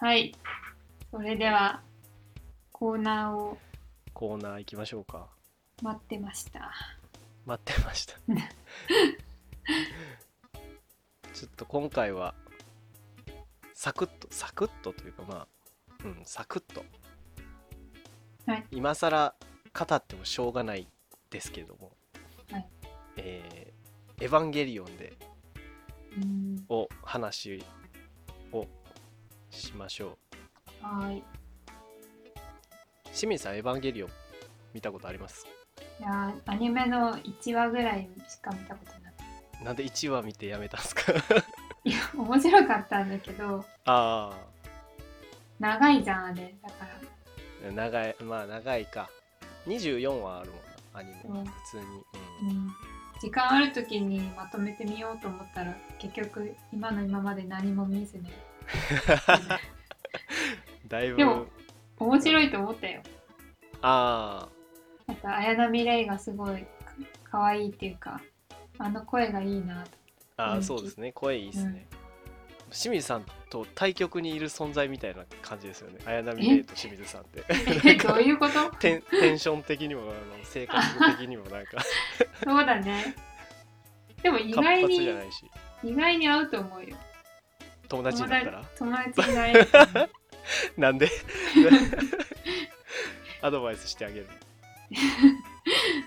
はい。それでは、コーナーをコーナー行きましょうか待ってました。待ってましたちょっと今回はサクッとサクッとというかまあうんサクッと、はい今更語ってもしょうがないですけれども、はいえーエヴァンゲリオンでうん。を話をしましょうはい。清水さんエヴァンゲリオン見たことあります？いやーアニメの1話ぐらいしか見たことない。なんで1話見てやめたんですか？いや、面白かったんだけど、あ長いじゃん、あれ。だから。あ長いまあ長いか24話あるもんなアニメ、うん普通に、うんうん。時間ある時にまとめてみようと思ったら、結局、今の今まで何も見ずに。だいぶ。でも面白いと思ったよ。あなんか、綾波レイがすごいか可愛いっていうか、あの声がいいなと。ああそうですね。声いいですね、清水さんと対極にいる存在みたいな感じですよね。綾波レイと清水さんって。え、どういうこと？テンテンション的にもあの性格的にもなんか。そうだね。でも意活外に意外に合うと思うよ。友達になったら？友達になれると思う。なんで？アドバイスしてあげる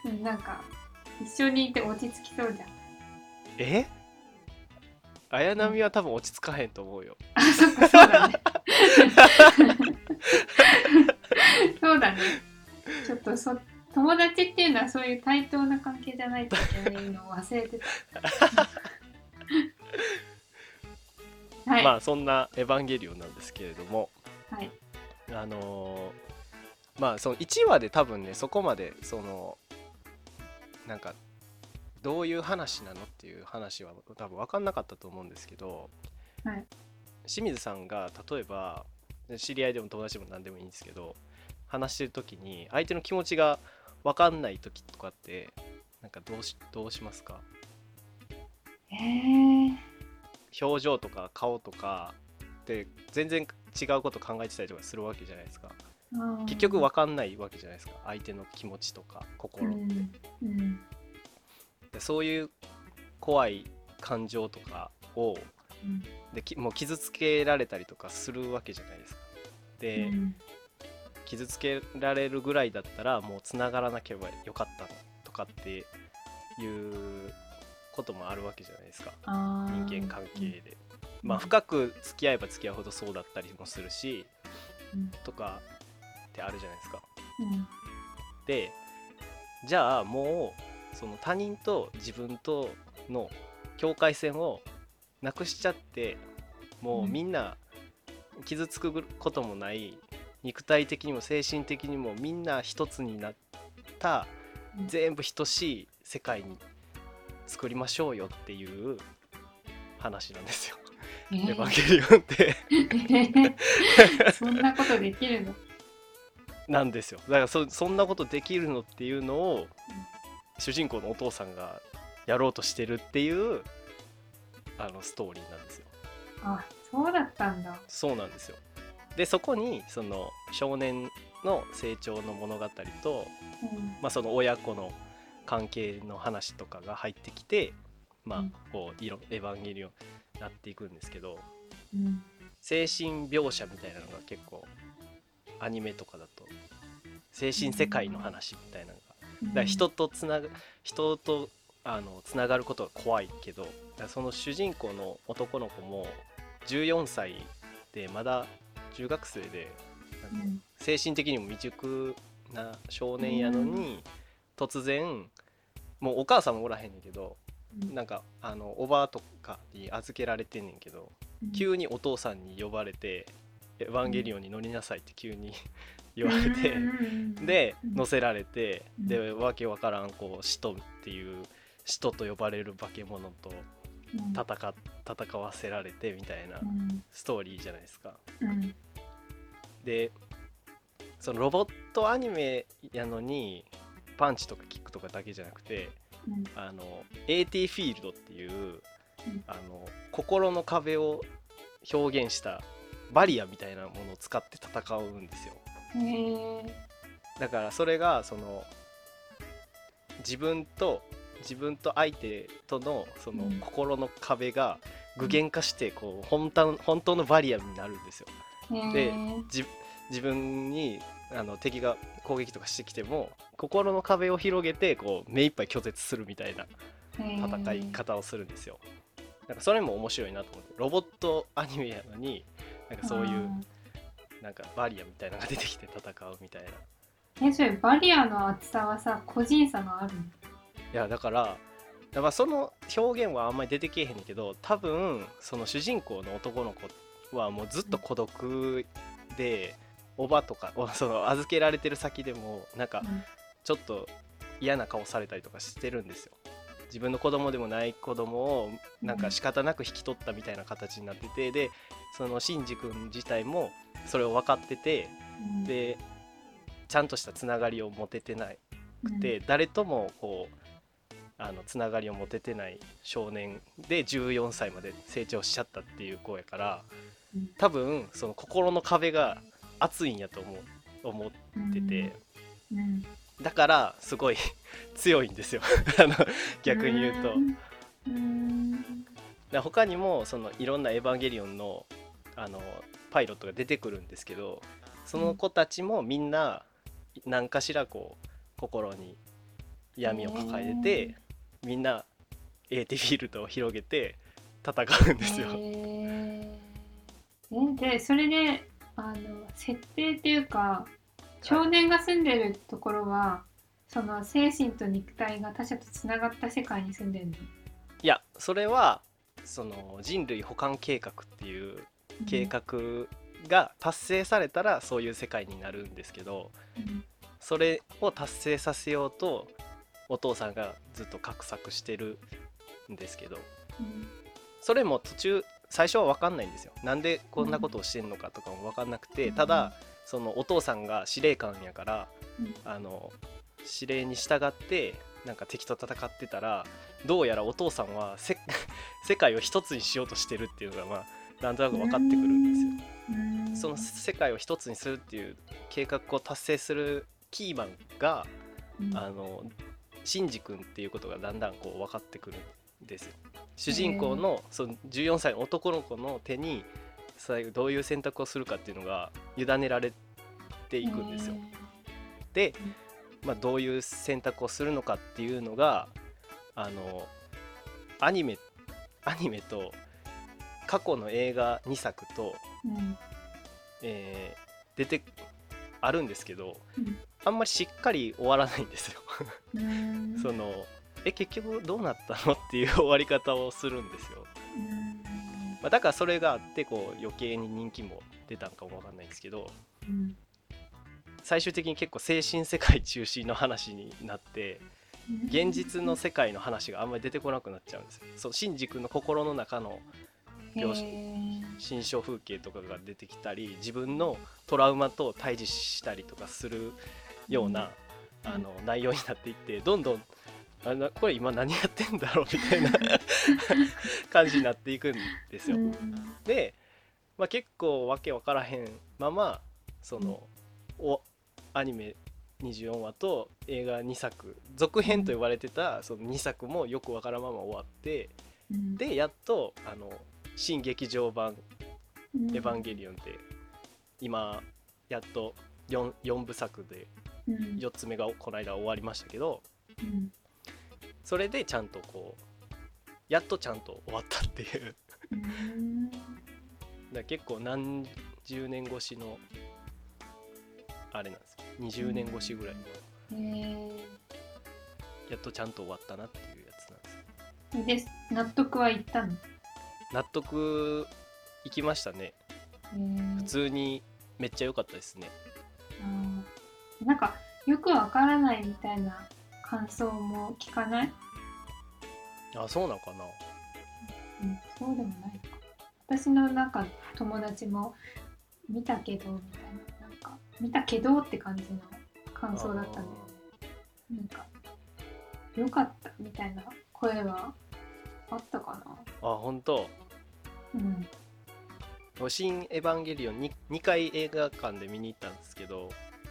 うんなんか一緒にいて落ち着きそうじゃん。え？綾波は多分落ち着かへんと思うよあ、そっか、そうだね。そうだね。ちょっとそ友達っていうのはそういう対等な関係じゃないといけないのを忘れてた。はい。まあそんな「エヴァンゲリオン」なんですけれどもはい。あのーまあその1話で多分ねそこまでそのなんかどういう話なのっていう話は多分分かんなかったと思うんですけど、はい清水さんが例えば知り合いでも友達でも何でもいいんですけど話してる時に相手の気持ちが分かんない時とかってなんかどうしどうしますか？えー、表情とか顔とかで全然違うこと考えてたりとかするわけじゃないですか。うん結局分かんないわけじゃないですか。相手の気持ちとかう心って、んうん。でそういう怖い感情とかをうん。できもう傷つけられたりとかするわけじゃないですか。で、うん傷つけられるぐらいだったらもうつながらなければよかったのとかっていうこともあるわけじゃないですか。人間関係で、うん。まあ深く付き合えば付き合うほどそうだったりもするしうん。とかってあるじゃないですか。うん。でじゃあもうその他人と自分との境界線をなくしちゃってもうみんな傷つくこともない肉体的にも精神的にもみんな一つになったうん。全部等しい世界に作りましょうよっていう話なんですよ。えエヴァンーゲリオンって。そんなことできるの？なんですよ。だからそそんなことできるのっていうのを主人公のお父さんがやろうとしてるっていうあのストーリーなんですよ。あそうだったんだ。そうなんですよ。でそこにその少年の成長の物語と、うん。まあ、その親子の関係の話とかが入ってきてまあうん。こういろエヴァンゲリオンになっていくんですけどうん。精神描写みたいなのが結構アニメとかだと精神世界の話みたいなのがだから人とつなが人とあのつながることが怖いけどその主人公の男の子も14歳でまだ中学生でうん。精神的にも未熟な少年やのに突然もうお母さんもおらへんねんけどうん。なんかあのおばあとかに預けられてんねんけど急にお父さんに呼ばれて「エヴァンゲリオンに乗りなさい」って急に 言われて。でうん。乗せられて、うん。でわけわからんこう使徒っていう使徒と呼ばれる化け物とうん。戦っ戦わせられてみたいなうん。ストーリーじゃないですか。うん。でそのロボットアニメやのにパンチとかキックとかだけじゃなくてうん。あの AT フィールドっていう、うん。あの心の壁を表現したバリアみたいなものを使って戦うんですよ。だからそれがその自分と自分と相手とのそのうん。心の壁が具現化してこう本当の本当のバリアになるんですよ。で自分にあの敵が攻撃とかしてきても心の壁を広げてこう目いっぱい拒絶するみたいなえ戦い方をするんですよ。なんかそれも面白いなと思って。ロボットアニメやのになんかそういうなんかバリアみたいなのが出てきて戦うみたいな。えそれバリアの厚さはさ個人差があるの？いやだからだからその表現はあんまり出てけえへんけど多分その主人公の男の子はもうずっと孤独でおばとかおその預けられてる先でもなんかうんちょっと嫌な顔されたりとかしてるんですよ。自分の子供でもない子供をなんか仕方なく引き取ったみたいな形になっててでそのシンジ君自体もそれを分かっててうん。でちゃんとしたつながりを持ててないうん。で誰ともこうあのつながりを持ててない少年で14歳まで成長しちゃったっていう子やからうん。多分その心の壁が厚いんやと思う思ってて。うんだからすごい強いんですよ。あの逆に言うと。う他にもそのいろんな「エヴァンゲリオンの」あのパイロットが出てくるんですけどその子たちもみんな何かしらこう心に闇を抱えててみんなエーティフィールドを広げて戦うんですよ。へー。えでそれであの設定っていうか少年が住んでるところは、その精神と肉体が他者とつながった世界に住んでるの？いやそれはその人類補完計画っていう計画が達成されたらそういう世界になるんですけどうん。それを達成させようとお父さんがずっと画策してるんですけどうん。それも途中最初は分かんないんですよ。なんでこんなことをしてんのかとかも分かんなくて、うん。ただそのお父さんが司令官やからうんあの指令に従ってなんか敵と戦ってたらどうやらお父さんはせ 世界を一つにしようとしてるっていうのがまあなんとなく分かってくるんですよ。うんその世界を一つにするっていう計画を達成するキーマンがうんあのシンジ君っていうことがだんだんこう分かってくるんですよ。主人公のその14歳の男の子の手に最後どういう選択をするかっていうのが委ねられていくんですよ。で、まあ、どういう選択をするのかっていうのがあのアニメアニメと過去の映画2作と、うんえー出てあるんですけどうんあんまりしっかり終わらないんですよ。うん そのえ結局どうなったのっていう終わり方をするんですよ。うんまあ、だからそれがあってこう余計に人気も出たんかもわかんないんですけどうん最終的に結構精神世界中心の話になって現実の世界の話があんまり出てこなくなっちゃうんですよ。そうシンジ君の心の中の描写心象風景とかが出てきたり自分のトラウマと対峙したりとかするような、うん。あの内容になっていってどんどんあなこれ今何やってんだろうみたいな感じになっていくんですよ。うん。で、まあ、結構わけわからへんままその、おアニメ24話と映画2作続編と言われてたその2作もよくわからんまま終わってうん。でやっとあの新劇場版「うん。エヴァンゲリオン」で今やっと 4, 4部作でうん。4つ目がこの間終わりましたけどうん。それでちゃんとこうやっとちゃんと終わったっていう。うん。だ結構何十年越しのあれなんです。よ20年越しぐらいの。やっとちゃんと終わったなっていうやつなんです。よで納得はいったの？納得いきましたね。普普通にめっちゃ良かったですね。なんかよくわからないみたいな感想も聞かない、あそうなんかな。うん、そうでもない。か私のなんか友達も見たけどみたいななんか見たけどって感じの感想だったんだよねなんかよかったみたいな声はあったかな。あ本当。うん「新エヴァンゲリオン2」2回映画館で見に行ったんですけど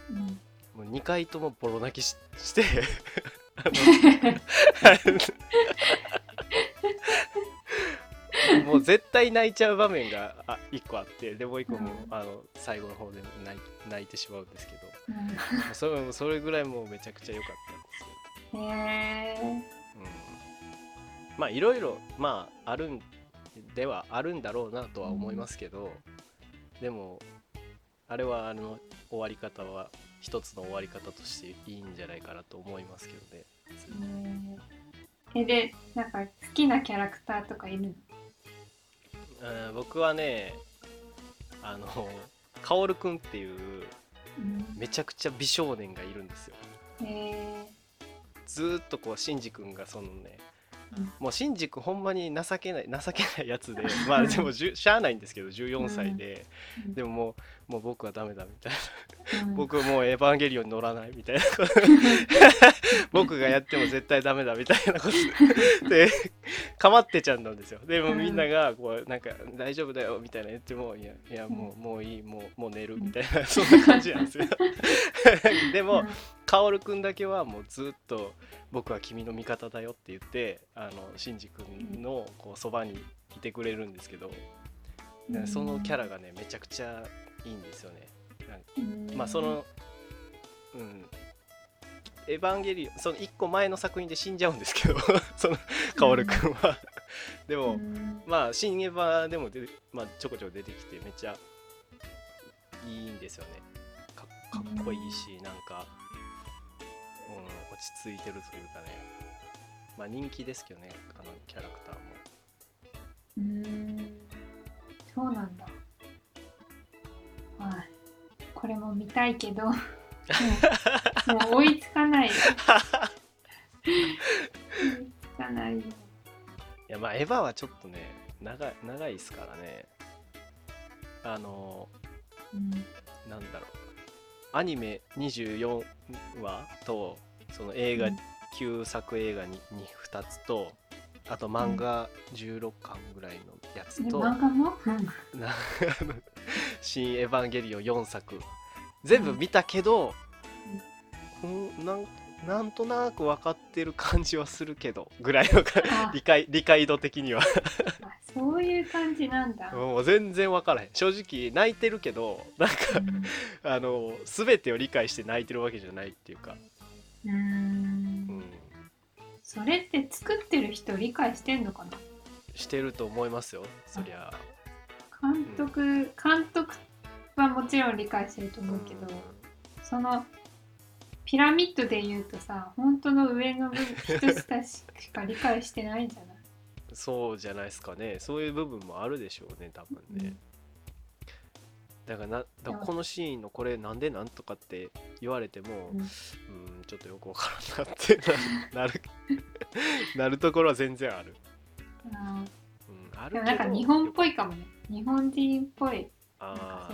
うん。もう2回ともボロ泣きしして。あのもう絶対泣いちゃう場面があ1個あってでもう1個も、うん。あの最後の方で泣い泣いてしまうんですけど。うん。それそれぐらいもうめちゃくちゃ良かったんですよ。へえうん、まあいろいろまああるんではあるんだろうなとは思いますけど、でもあれはあの終わり方は一つの終わり方としていいんじゃないかなと思いますけどね。えでなんか好きなキャラクターとかいるの？うん僕はねあの薫くんっていううん。めちゃくちゃ美少年がいるんですよ。へずーっとこうシンジ君がそのねうん。もうシンジ君ほんまに情けない情けないやつでまあでもしゃあないんですけど14歳で、うん。でももうもう僕はダメだみたいな。え、うん。僕もうエヴァンゲリオンに乗らないみたいな。僕がやっても絶対ダメだみたいなことで。かまってちゃんなんですよ。でもうんみんながこうなんか大丈夫だよみたいな言ってもいやいやもうもういいもうもう寝るみたいなそんな感じなんですよ。でも薫くんだけはもうずっと僕は君の味方だよって言ってあのシンジ君のこうそばにいてくれるんですけど、うん。そのキャラがねめちゃくちゃいいんですよね。なんかうん。まあそのうん。エヴァンゲリオンその1個前の作品で死んじゃうんですけど その薫くんは。でも、うん。まあ新エヴァでも出て、まあ、ちょこちょこ出てきてめっちゃいいんですよね。かかっこいいしなんか、うん、落ち着いてるというかね。まあ人気ですけどねあのキャラクターも。うん。そうなんだはい。これも見たいけど もう追いつかない。追いつかない。よいやまあエヴァはちょっとね長い長いですからね。あのうん。なんだろう。アニメ24話とその映画、うん。旧作映画に 2, つとあと漫画16巻ぐらいのやつでと、漫画も、う ん新エヴァンゲリオン4作。全部見たけど、うん、なんなんとなく分かってる感じはするけどぐらいの理解理解度的には。あそういう感じなんだ。もう全然分からへん。正直泣いてるけどなんかうん。あの全てを理解して泣いてるわけじゃないっていうか、うーうんん、それって作ってる人理解してんのかな？してると思いますよ。そりゃ監督、監督はもちろん理解してると思うけど、そのピラミッドで言うとさ本当の上の部分人下しか理解してないんじゃない？そうじゃないですかね。そういう部分もあるでしょうね多分ね、だからなだからこのシーンのこれなんでなんとかって言われてもうん。うんちょっとよくわからんなってな なるなるところは全然ある、あうん、あーでもなんか日本っぽいかもね日本人っぽい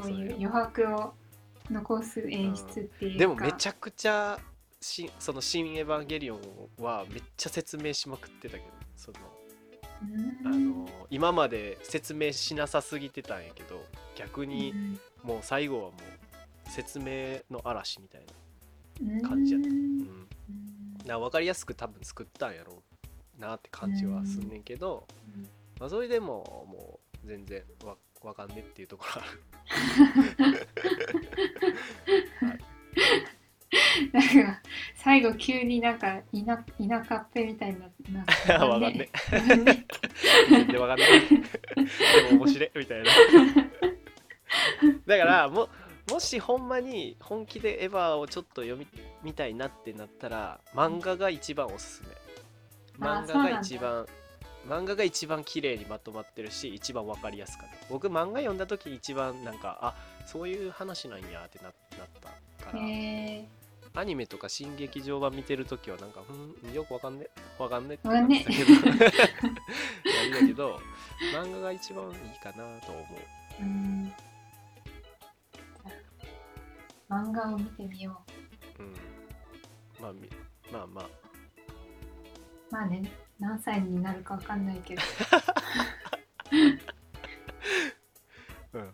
そういう余白を残す演出っていうか、でもめちゃくちゃしその「新エヴァンゲリオン」はめっちゃ説明しまくってたけどそのあうん。の今まで説明しなさすぎてたんやけど逆にうんもう最後はもう説明の嵐みたいうん。感じやった。うん。うんな分かりやすく多分作ったんやろうなって感じはすんねんけど、まあ、それでももう全然わわかんねっていうところある。なんか最後急になんか田田舎っぺみたいになってな わかんね全然わかんないでも面白いみたいな。だからももしほんまに本気でエヴァをちょっと読み見たいなってなったら漫画が一番おすすめ。あ漫画が一番漫画が一番綺麗にまとまってるし一番わかりやすかった。僕漫画読んだ時一番なんかあそういう話なんやってななったから、アニメとか新劇場版見てるときはなんか、うん、よくわかんねわかんねってわかんね。なってたけど。いやいいんだけど、漫画が一番いいかなと思う。うん。漫画を見てみよう。ん。まあ、みまあまあ、うまあね何歳になるかわかんないけど。うん。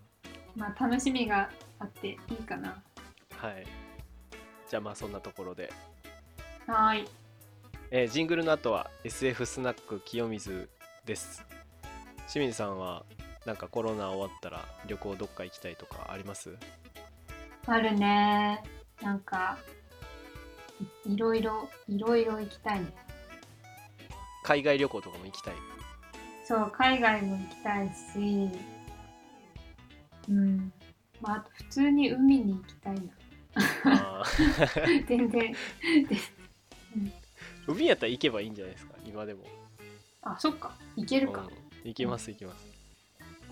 楽しみがあっていいかな。はい。じゃあまあそんなところで、はーい。えージングルの後は SF スナック清水です。清水さんはなんかコロナ終わったら旅行どっか行きたいとかあります？あるねなんかいいろいろいろいろ行きたいね海外旅行とかも行きたい。そう海外も行きたいし。うん。まああと普通に海に行きたいな。全然。です海やったら行けばいいんじゃないですか？今でも。あそっか。行けるか、うん。行けます行けます。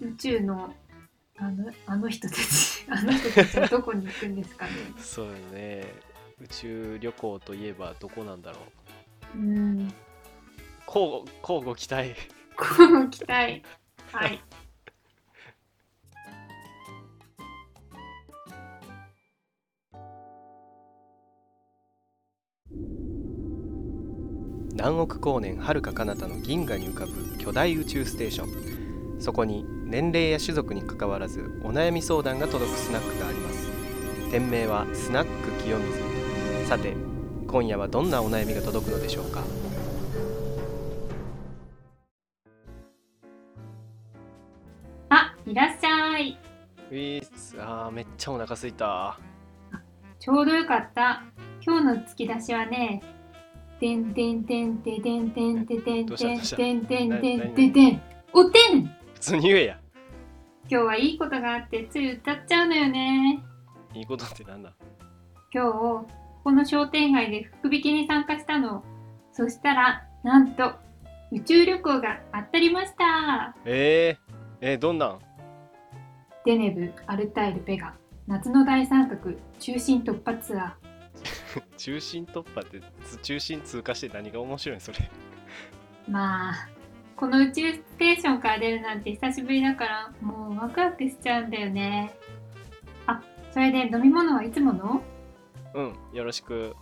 宇宙のあのあの人たち。あの人たちはどこに行くんですかね。そうよね。宇宙旅行といえばどこなんだろう。うん交互交互期待。こう期待。はい。何億光年遥か彼方の銀河に浮かぶ巨大宇宙ステーション。そこに年齢や種族にかかわらずお悩み相談が届くスナックがあります。店名はスナック清水。さて今夜はどんなお悩みが届くのでしょうか？ウィースあーめっちゃお腹すいた。ちょうどよかった。今日の突き出しはねてんてんてんてんてんてんてんてんてんてんてんてんなてん。てんおてん。普通に言えや今日はいいことがあってつい歌っちゃうのよね。いいことってなんだ？今日ここの商店街で福引きに参加したの。そしたらなんと宇宙旅行が当たりました。えー、えー、どんなん？デネブアルタイルベガ。夏の大三角中心突破ツア 中心突破ってつ中心通過して何が面白いんそれ。ー まあこの宇宙ステーションから出るなんて久しぶりだからもうワクワクしちゃうんだよね。あそれで飲み物はいつもの？うんよろしく。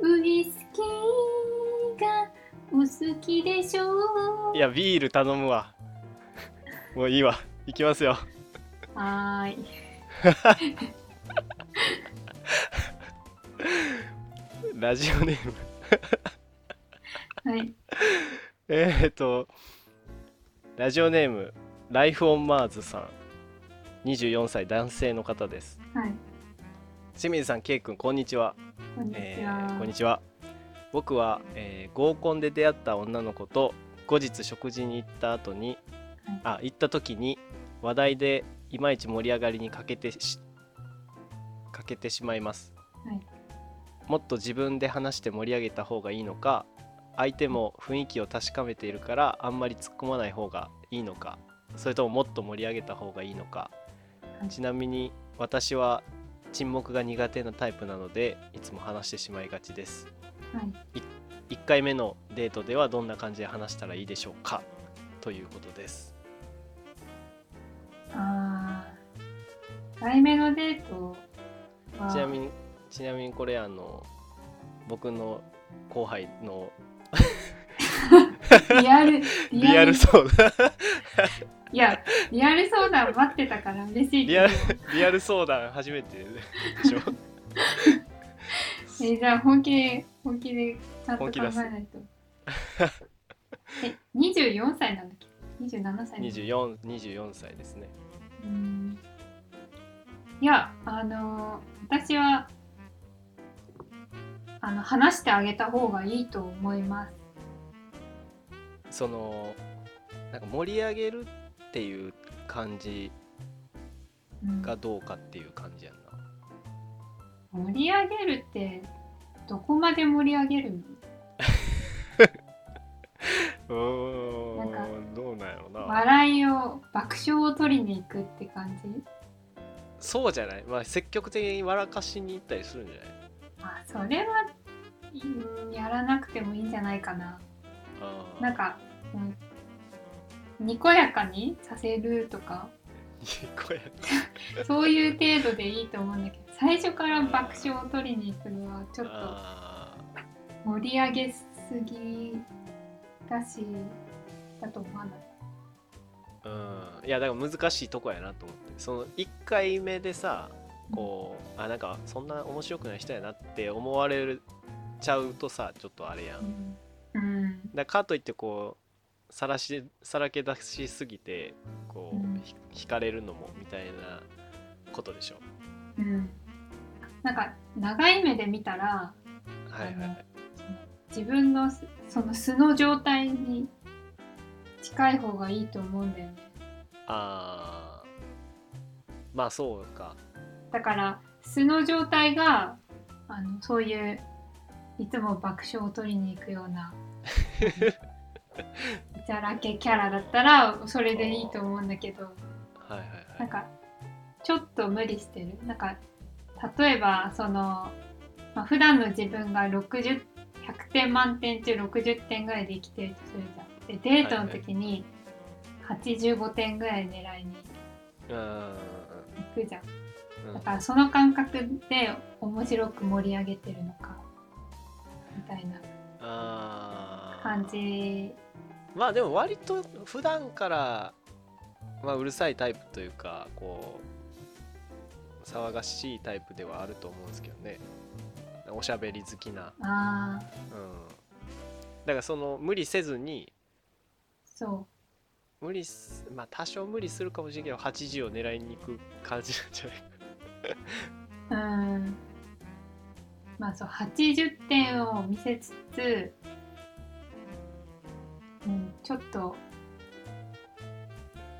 ウイスキーがお好きでしょう。いやビール頼むわ。もういいわ。行きますよはーい。ラジオネーム。はい。えーっとラジオネームライフオンマーズさん。24歳男性の方です。はい。清水さん、ケイ君、こんにちは。こんにちえは、ーこんにちは。僕は、えー合コンで出会った女の子と後日食事に行った後に、はい。あ行った時に話題でいまいち盛り上がりに欠けてし欠けてしまいます、はい。もっと自分で話して盛り上げた方がいいのか相手も雰囲気を確かめているからあんまり突っ込まない方がいいのかそれとももっと盛り上げた方がいいのか、はい。ちなみに私は沈黙が苦手なタイプなのでいつも話してしまいがちです。はい。1回目のデートではどんな感じで話したらいいでしょうか？ということです題名のデートは。ちなみにちなみにこれあの僕の後輩のリアルリアル。相談 いやリアル相談待ってたから嬉しいリアルリアル相談初めてでしょ。えじゃあ本気で本気でちゃんと考えないと。え24歳なんだっけ？27歳なんだっけ？24 24歳ですね。うーんいやあの私はあの話してあげた方がいいと思います。そのなんか盛り上げるっていう感じうん。がどうかっていう感じやんな。盛り上げるってどこまで盛り上げるの？うーなんかんどうなんやろな。笑いを爆笑を取りに行くって感じ？そうじゃない？まあ積極的に笑かしに行ったりするんじゃない？あそれはうんやらなくてもいいんじゃないかな。なんか、うん、にこやかにさせるとか。これそういう程度でいいと思うんだけど最初から爆笑を取りに行くのはちょっとあ盛り上げすぎだしだと思わない？ーうん。いやだから難しいとこやなと思って。その1回目でさこうあなんかそんな面白くない人やなって思われちゃうとさちょっとあれやん。うん。らかといってこうさらしさらけ出しすぎてこう、うん。ひ惹かれるのもみたいなことでしょ。うん。なんか長い目で見たらはいはいはい。自分のすその素の状態に近い方がいいと思うんだよね。あー。まあそうか。だから素の状態があのそういういつも爆笑を取りに行くような じゃらけキャラだったらそれでいいと思うんだけどはいはいはい。なんかちょっと無理してる。なんか例えばその、まあ、普段の自分が60 100点満点中60点ぐらいで生きてるとするじゃんでデートの時に85点ぐらい狙いにうん行くじゃん。うん。だからその感覚で面白く盛り上げてるのかみたいな感じ。まあでも割と普段から、まあ、うるさいタイプというかこう騒がしいタイプではあると思うんですけどね。おしゃべり好きな、ああうん、だからその無理せずにそ無理すまあ多少無理するかもしれんけど80を狙いに行く感じなんじゃない？かううん。まあそう80点を見せつつ、うん、ちょっと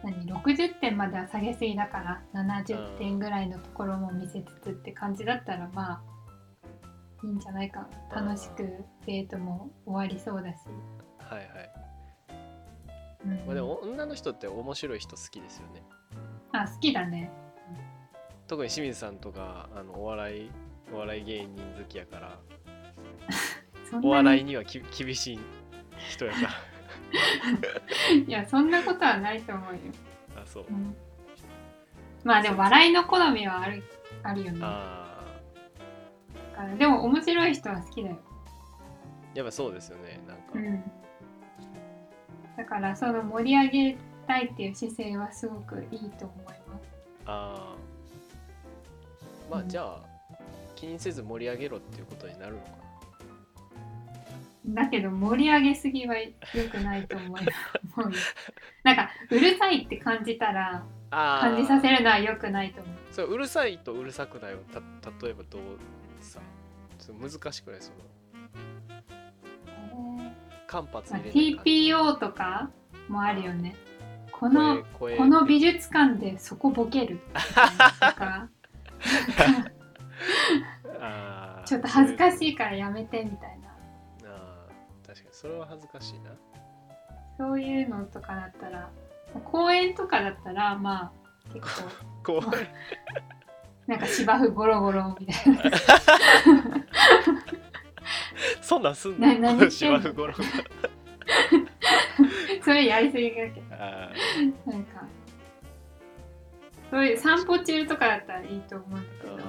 何60点までは下げすぎだから70点ぐらいのところも見せつつって感じだったらまあいいんじゃないか。な楽しくデートも終わりそうだし、はいはい、うん。まあ、でも女の人って面白い人好きですよね。あ好きだね。特に清水さんとかあのお笑いお笑い芸人好きやから。お笑いににはき厳しい人やから。いやそんなことはないと思うよ、あそう。うん。まあでも笑いの好みはあるあるよね。だあでも面白い人は好きだよ、ーやっぱそうですよねなんか、うん、だからその盛り上げたいっていう姿勢はすごくいいと思います。ああまあうん。じゃあ気にせず盛り上げろっていうことになるのかだけど盛り上げすぎは良くないと思い思う。よ なんかうるさいって感じたら感じさせるのは良くないと思う。そううるさいとうるさくないをた例えばどうさ難しくない？その間髪まあ入れない感じ。TPO とかもあるよね。このこの美術館でそこボケる。とか。ちょっと恥ずかいしいからやめてみたいな。あー確かにそれは恥ずかしいな。そういうのとかだったら公園とかだったらまあ結構。こうなんか芝生ゴロゴロみたいな そんなんすんな何芝生ごろそれやりすぎだけど。あなんか。そういう散歩中とかだったらいいと思うんだけーど。あ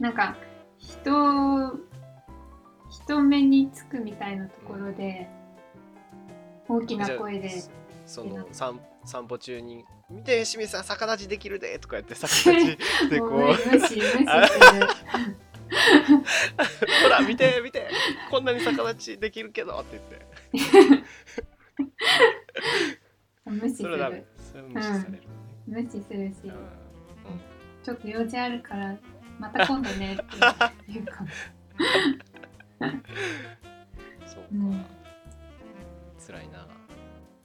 なんか人人目につくみたいなところで大きーな声で。その散散歩中に「見て清水さん逆立ちできるで」とかやって逆立ちでこう。無視無視する ほら見て見て。こんなに逆立ちできるけどって言って。無視すそれはダメ。るそれは無視される、ね無視するし。うん。ちょっと用事あるからまた今度ねって言うか。も、そうか、うん、辛いな。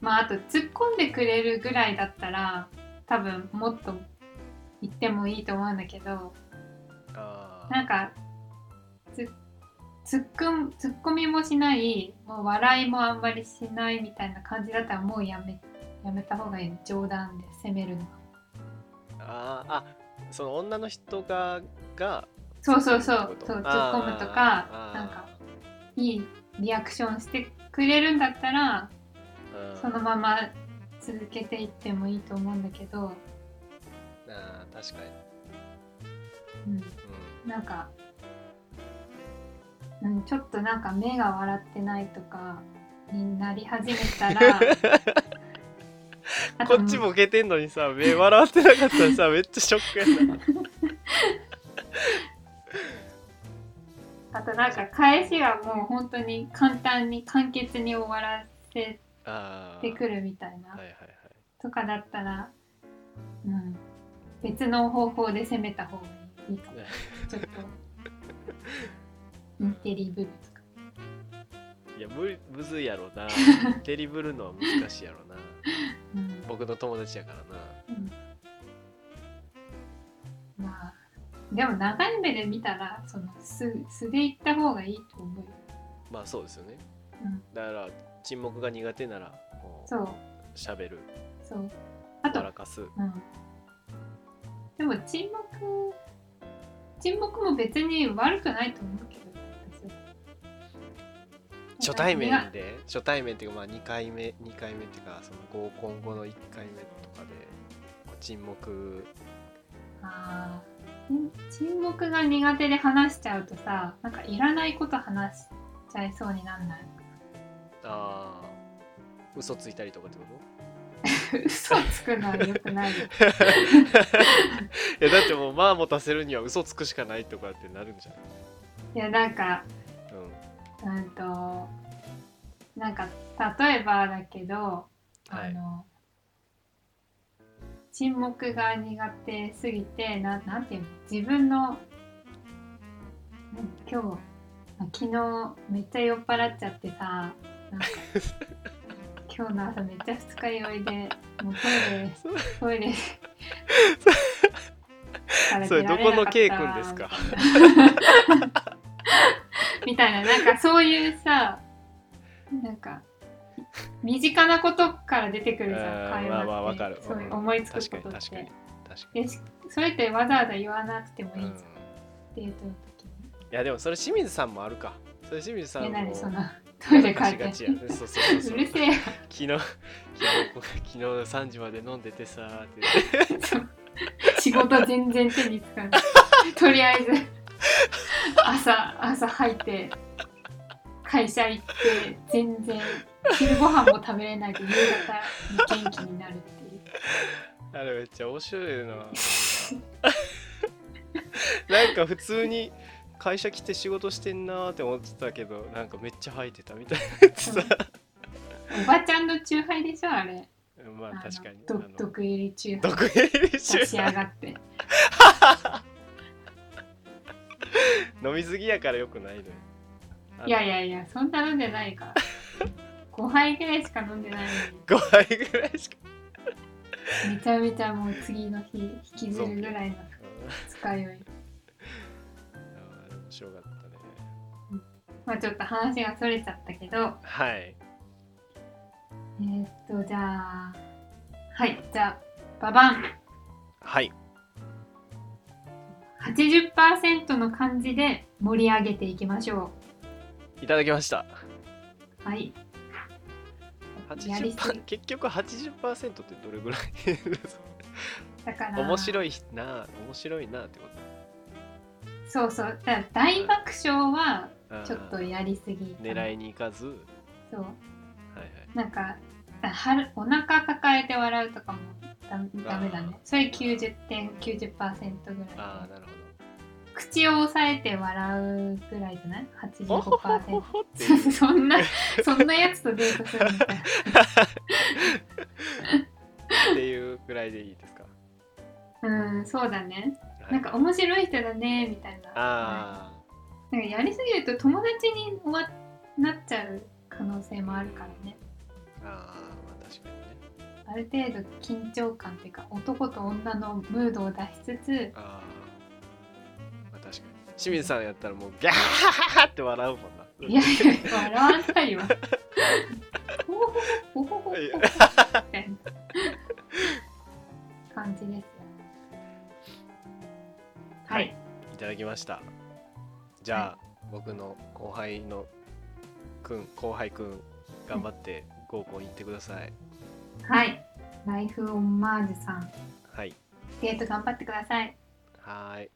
まああと突っ込んでくれるぐらいだったら多分もっと言ってもいいと思うんだけど。あなんかつ突っ込む突っ込みもしないもう笑いもあんまりしないみたいな感じだったらもうやめやめた方がいい。冗談で責めるのーあーあその女の人ががそうそうそう。そう突っ込むとかなんかいいリアクションしてくれるんだったらうん。そのまま続けていってもいいと思うんだけど、あー確かに、うん、うなんか、うん、ちょっとなんか目が笑ってないとかになり始めたら こっちボケてんのにさ目笑ってなかったらさ めっちゃショックやな。あとなんか返しがもう本当に簡単に簡潔に終わらせてくるみたいなはいはいはい。とかだったら、うん、別の方法で攻めた方がいいかも。ちょっと。テリ部分とか？いやむむずいやろな。テリブルのは難しいやろな。うん。僕の友達やからな。うん。まあでも長い目で見たらその素素で言った方がいいと思うよ、まあそうですよね。うん、だから沈黙が苦手ならもうそう。喋る。そう。あと、笑かす。うん、でも沈黙沈黙も別に悪くないと思うけど私初対面で初対面っていうかまあ2回目2回目っていうかその合コン後の1回目とかで沈黙。あー沈黙が苦手で話しちゃうとさなんかいらないこと話しちゃいそうになんない？ああ嘘ついたりとかってこと？嘘つくのはよくない。よ いやだってもうまあ持たせるには嘘つくしかないとかってなるんじゃないいやなんかうん。うんとなんか例えばだけど、はい。あの沈黙が苦手すぎてななんていうの？自分のうん今日あ昨日めっちゃ酔っ払っちゃってさなんか 今日の朝めっちゃ二日酔いでもうトイレトイレ。それどこの K 君ですか？みたいな。なんかそういうさなんか身近なことから出てくるじゃん会まあまあ話ってわかる。そういう思いつくことっに確かに。て確かに、それってわざわざ言わなくてもいいじゃん、うん、いデートの時にやでもそれ清水さんもあるか。それ清水さんえも何そのトイレ帰って。そうそうそうそう。うるせえ。よ昨日昨日昨日3時まで飲んでてさーって。仕事全然手につかない。とりあえず朝朝入って会社行って全然昼ご飯も食べれないで夕方に元気になるっていう。あれめっちゃ面白いな。なんか普通に会社来て仕事してんなーって思ってたけどなんかめっちゃ吐いてたみたいなさ。おばちゃんのチューハイでしょあれ。まあ確かに。毒入りチューハイ。毒入り出し上がって。飲みすぎやからよくないのよ。いやいやいやそんな飲んでないから。5杯ぐらいしか飲んでないの5杯ぐらいしか。にめちゃめちゃもう次の日引きずるぐらいの二日酔い白かったね。まあちょっと話がそれちゃったけど。はい。えー、っとじゃあはい。じゃあババン。はい。80%の漢字で盛り上げていきましょいただきました。うはい。やりす80%ぎ。結局80%ってどれぐらいだから。面白いな面白いなってこそうそう。だから大爆笑はちょっとやりすぎ狙いに行かず。はいそう。はいなんかはるお腹抱えて笑うとかもダダメだね。それ90点90%ぐらい。でああなるほど。口を押さえて笑うぐらいじゃない？ほほほほ85%ほっていう。そんなそんなやつとデートするみたいなっていうぐらいでいいですか、うんそうだね。はいなんか面白い人だねみたいな。あ、なんかやりすぎると友達に終わなっちゃう可能性もあるからね。あまあ確かにね。ある程度緊張感っていうか男と女のムードを出しつつあ、まあ確かに。清水さんやったらもうギャーって笑うもんな。いやいや笑わないわ。ほほほほほほほみたいな感じですはい。い。ただきました。じゃあ、僕の後輩のくん後輩くん頑張って合コン行ってください。はい。ライフオンマージュさん。はい。デート頑張ってください。はーい